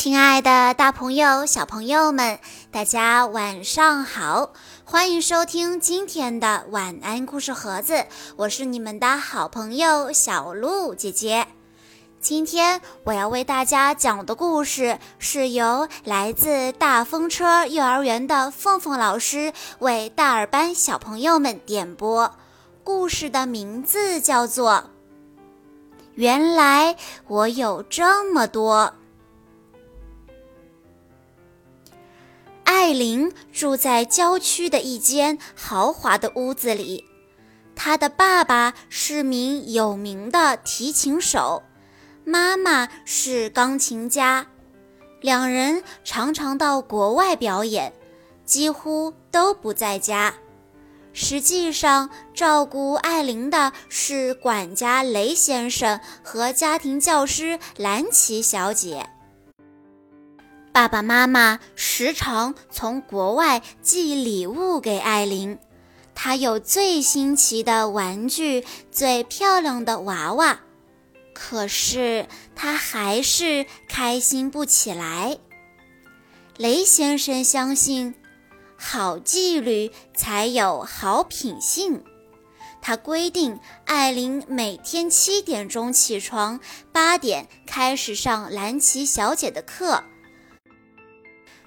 亲爱的，大朋友、小朋友们，大家晚上好！欢迎收听今天的晚安故事盒子，我是你们的好朋友小鹿姐姐。今天我要为大家讲的故事是由来自大风车幼儿园的凤凤老师为大耳班小朋友们点播。故事的名字叫做《原来我有这么多》。艾琳住在郊区的一间豪华的屋子里，她的爸爸是名有名的提琴手，妈妈是钢琴家，两人常常到国外表演，几乎都不在家。实际上，照顾艾琳的是管家雷先生和家庭教师兰奇小姐。爸爸妈妈时常从国外寄礼物给艾琳，她有最新奇的玩具、最漂亮的娃娃，可是她还是开心不起来。雷先生相信，好纪律才有好品性。他规定艾琳每天七点钟起床，八点开始上兰奇小姐的课。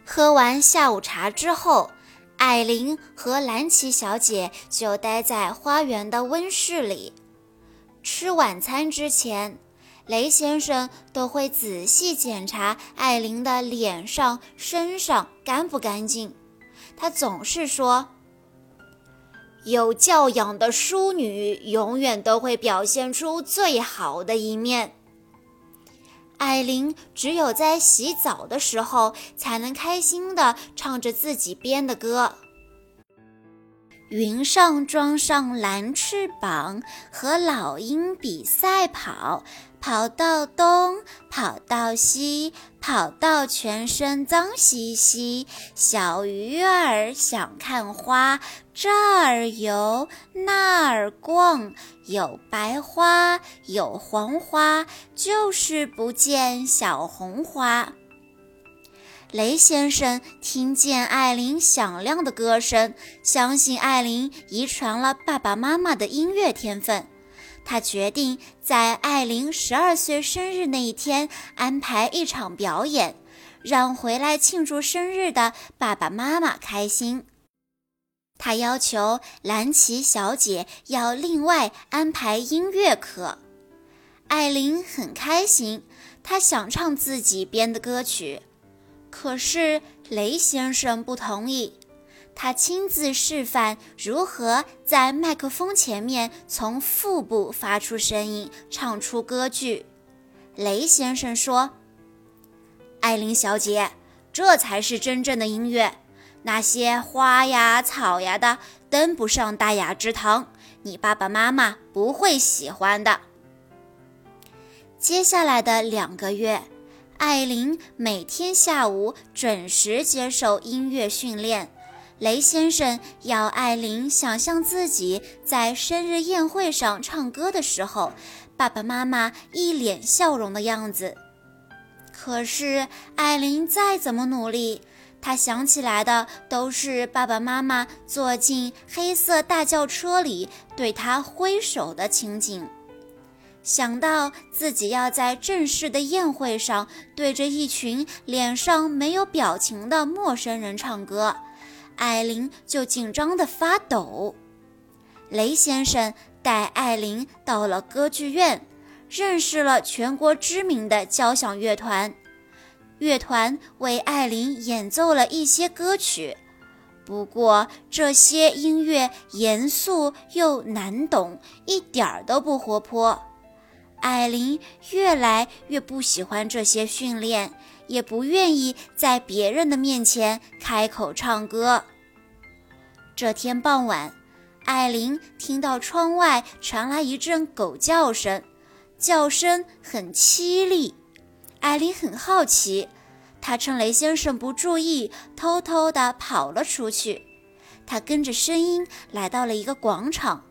喝完下午茶之后，艾琳和兰奇小姐就待在花园的温室里。吃晚餐之前，雷先生都会仔细检查艾琳的脸上、身上干不干净。他总是说：“有教养的淑女永远都会表现出最好的一面。”艾琳只有在洗澡的时候，才能开心地唱着自己编的歌。云上装上蓝翅膀，和老鹰比赛跑。跑到东，跑到西，跑到全身脏兮兮。小鱼儿想看花，这儿游那儿逛，有白花有黄花，就是不见小红花。雷先生听见艾琳响亮的歌声，相信艾琳遗传了爸爸妈妈的音乐天分。他决定在艾琳十二岁生日那一天安排一场表演，让回来庆祝生日的爸爸妈妈开心。他要求兰奇小姐要另外安排音乐课。艾琳很开心，她想唱自己编的歌曲，可是雷先生不同意。他亲自示范如何在麦克风前面从腹部发出声音，唱出歌剧。雷先生说：“艾琳小姐，这才是真正的音乐。那些花呀、草呀的登不上大雅之堂，你爸爸妈妈不会喜欢的。”接下来的两个月，艾琳每天下午准时接受音乐训练。雷先生要艾琳想象自己在生日宴会上唱歌的时候，爸爸妈妈一脸笑容的样子。可是艾琳再怎么努力，她想起来的都是爸爸妈妈坐进黑色大轿车里对她挥手的情景。想到自己要在正式的宴会上对着一群脸上没有表情的陌生人唱歌。艾琳就紧张得发抖。雷先生带艾琳到了歌剧院，认识了全国知名的交响乐团。乐团为艾琳演奏了一些歌曲，不过这些音乐严肃又难懂，一点儿都不活泼。艾琳越来越不喜欢这些训练。也不愿意在别人的面前开口唱歌。这天傍晚，艾琳听到窗外传来一阵狗叫声，叫声很凄厉。艾琳很好奇，她趁雷先生不注意，偷偷地跑了出去。她跟着声音来到了一个广场，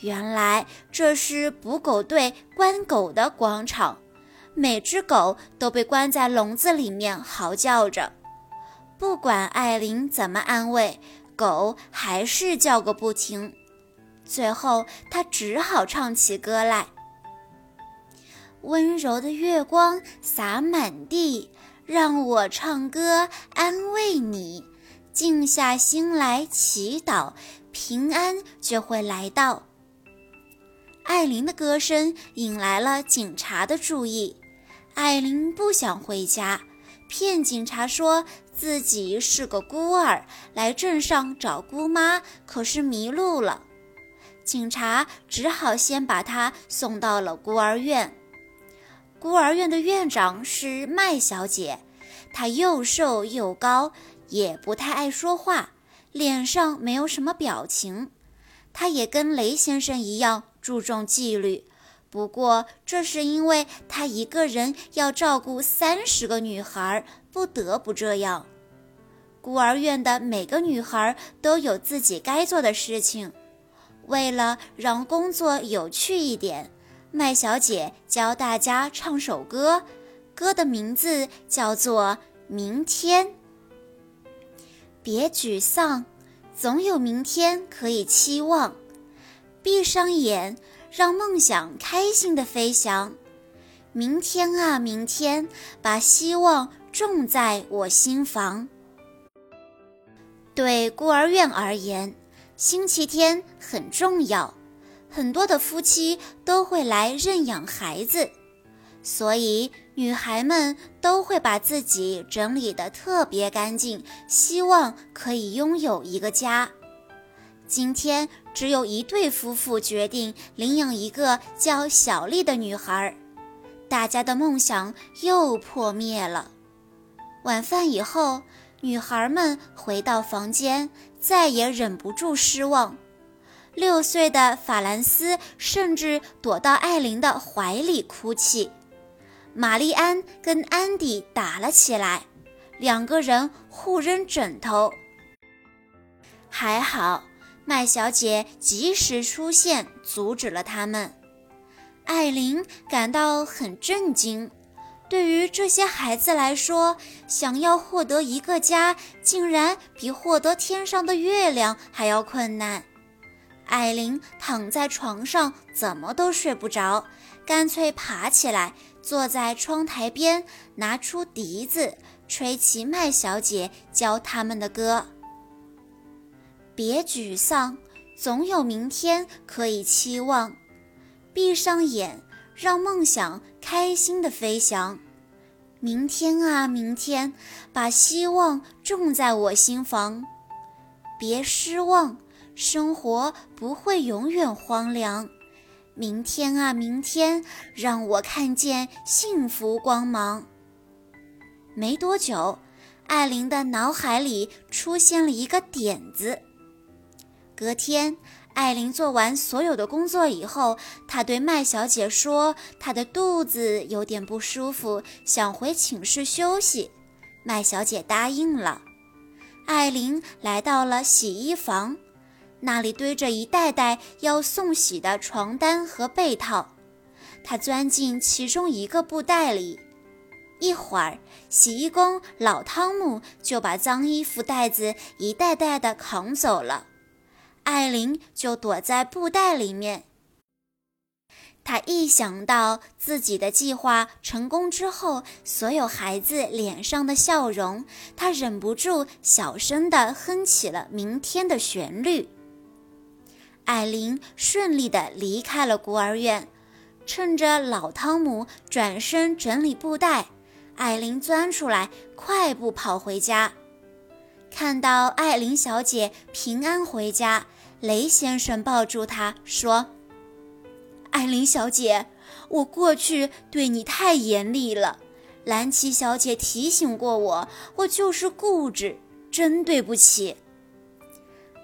原来这是捕狗队关狗的广场。每只狗都被关在笼子里面嚎叫着。不管艾琳怎么安慰，狗还是叫个不停。最后，她只好唱起歌来：“温柔的月光洒满地，让我唱歌安慰你。静下心来祈祷，平安就会来到。”艾琳的歌声引来了警察的注意。艾琳不想回家，骗警察说自己是个孤儿，来镇上找姑妈，可是迷路了。警察只好先把她送到了孤儿院。孤儿院的院长是麦小姐，她又瘦又高，也不太爱说话，脸上没有什么表情。她也跟雷先生一样注重纪律，不过这是因为她一个人要照顾三十个女孩，不得不这样。孤儿院的每个女孩都有自己该做的事情。为了让工作有趣一点，麦小姐教大家唱首歌，歌的名字叫做《明天》。别沮丧，总有明天可以期望。闭上眼，让梦想开心的飞翔。明天啊，明天，把希望种在我心房。对孤儿院而言。星期天很重要，很多的夫妻都会来认养孩子，所以女孩们都会把自己整理得特别干净，希望可以拥有一个家。今天只有一对夫妇决定领养一个叫小丽的女孩，大家的梦想又破灭了。晚饭以后。女孩们回到房间，再也忍不住失望。六岁的法兰斯甚至躲到艾琳的怀里哭泣。玛丽安跟安迪打了起来，两个人互扔枕头。还好，麦小姐及时出现，阻止了他们。艾琳感到很震惊。对于这些孩子来说，想要获得一个家，竟然比获得天上的月亮还要困难。艾琳躺在床上，怎么都睡不着，干脆爬起来，坐在窗台边，拿出笛子，吹起麦小姐教他们的歌。别沮丧，总有明天可以期望。闭上眼。让梦想开心的飞翔，明天啊，明天，把希望种在我心房。别失望，生活不会永远荒凉。明天啊，明天，让我看见幸福光芒。没多久，艾琳的脑海里出现了一个点子。隔天。艾琳做完所有的工作以后，她对麦小姐说：“她的肚子有点不舒服，想回寝室休息。”麦小姐答应了。艾琳来到了洗衣房，那里堆着一袋袋要送洗的床单和被套。她钻进其中一个布袋里，一会儿，洗衣工老汤姆就把脏衣服袋子一袋袋的扛走了。艾琳就躲在布袋里面。她一想到自己的计划成功之后，所有孩子脸上的笑容，她忍不住小声地哼起了明天的旋律。艾琳顺利地离开了孤儿院，趁着老汤姆转身整理布袋，艾琳钻出来，快步跑回家。看到艾琳小姐平安回家。雷先生抱住她说：“艾琳小姐，我过去对你太严厉了。兰奇小姐提醒过我，我就是固执，真对不起。”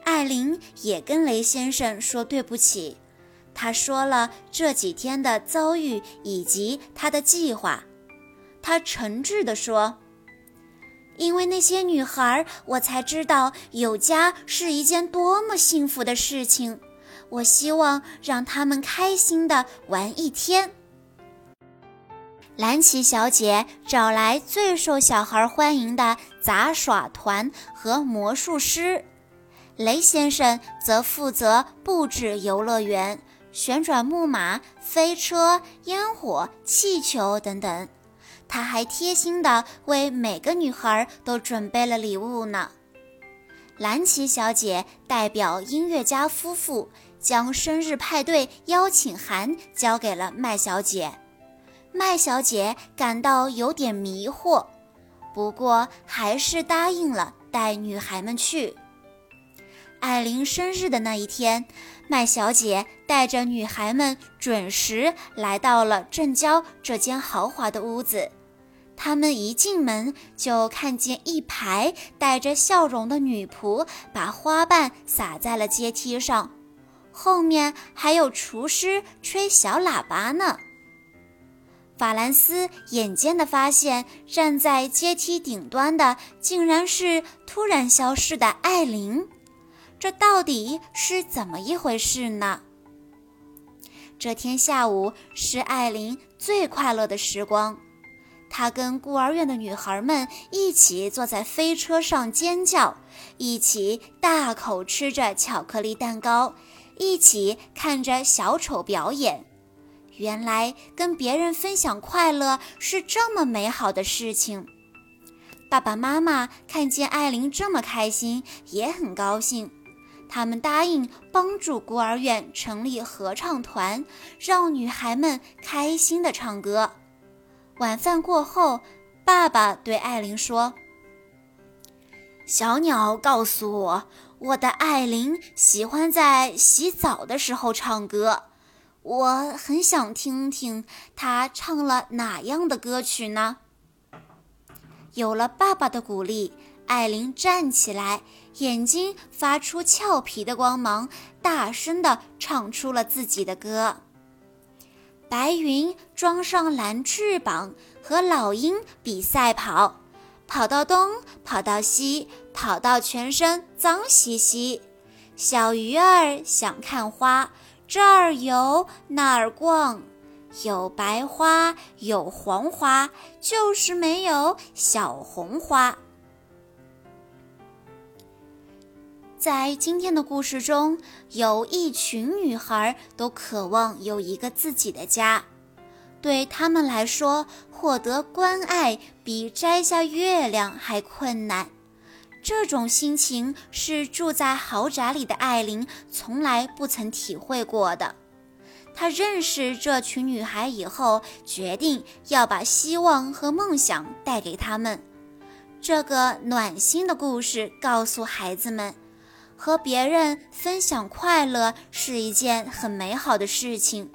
艾琳也跟雷先生说对不起，她说了这几天的遭遇以及她的计划。她诚挚地说。因为那些女孩，我才知道有家是一件多么幸福的事情。我希望让他们开心的玩一天。蓝奇小姐找来最受小孩欢迎的杂耍团和魔术师，雷先生则负责布置游乐园、旋转木马、飞车、烟火、气球等等。他还贴心地为每个女孩都准备了礼物呢。蓝琪小姐代表音乐家夫妇，将生日派对邀请函交给了麦小姐。麦小姐感到有点迷惑，不过还是答应了带女孩们去。艾琳生日的那一天，麦小姐带着女孩们准时来到了镇郊这间豪华的屋子。他们一进门就看见一排带着笑容的女仆把花瓣撒在了阶梯上，后面还有厨师吹小喇叭呢。法兰斯眼尖地发现，站在阶梯顶端的竟然是突然消失的艾琳。这到底是怎么一回事呢？这天下午是艾琳最快乐的时光，他跟孤儿院的女孩们一起坐在飞车上尖叫，一起大口吃着巧克力蛋糕，一起看着小丑表演。原来跟别人分享快乐是这么美好的事情。爸爸妈妈看见艾琳这么开心，也很高兴。他们答应帮助孤儿院成立合唱团，让女孩们开心地唱歌。晚饭过后，爸爸对艾琳说：“小鸟告诉我，我的艾琳喜欢在洗澡的时候唱歌。”我很想听听她唱了哪样的歌曲呢？有了爸爸的鼓励，艾琳站起来，眼睛发出俏皮的光芒，大声地唱出了自己的歌。白云装上蓝翅膀，和老鹰比赛跑，跑到东，跑到西，跑到全身脏兮兮。小鱼儿想看花。这儿游那儿逛，有白花有黄花，就是没有小红花。在今天的故事中，有一群女孩都渴望有一个自己的家，对她们来说，获得关爱比摘下月亮还困难。这种心情是住在豪宅里的艾琳从来不曾体会过的。她认识这群女孩以后，决定要把希望和梦想带给她们。这个暖心的故事告诉孩子们，和别人分享快乐是一件很美好的事情。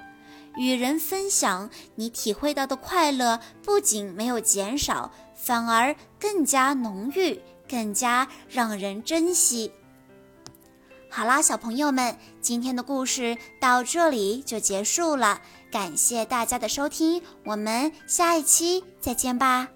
与人分享，你体会到的快乐不仅没有减少，反而更加浓郁。更加让人珍惜。好啦，小朋友们，今天的故事到这里就结束了，感谢大家的收听，我们下一期再见吧。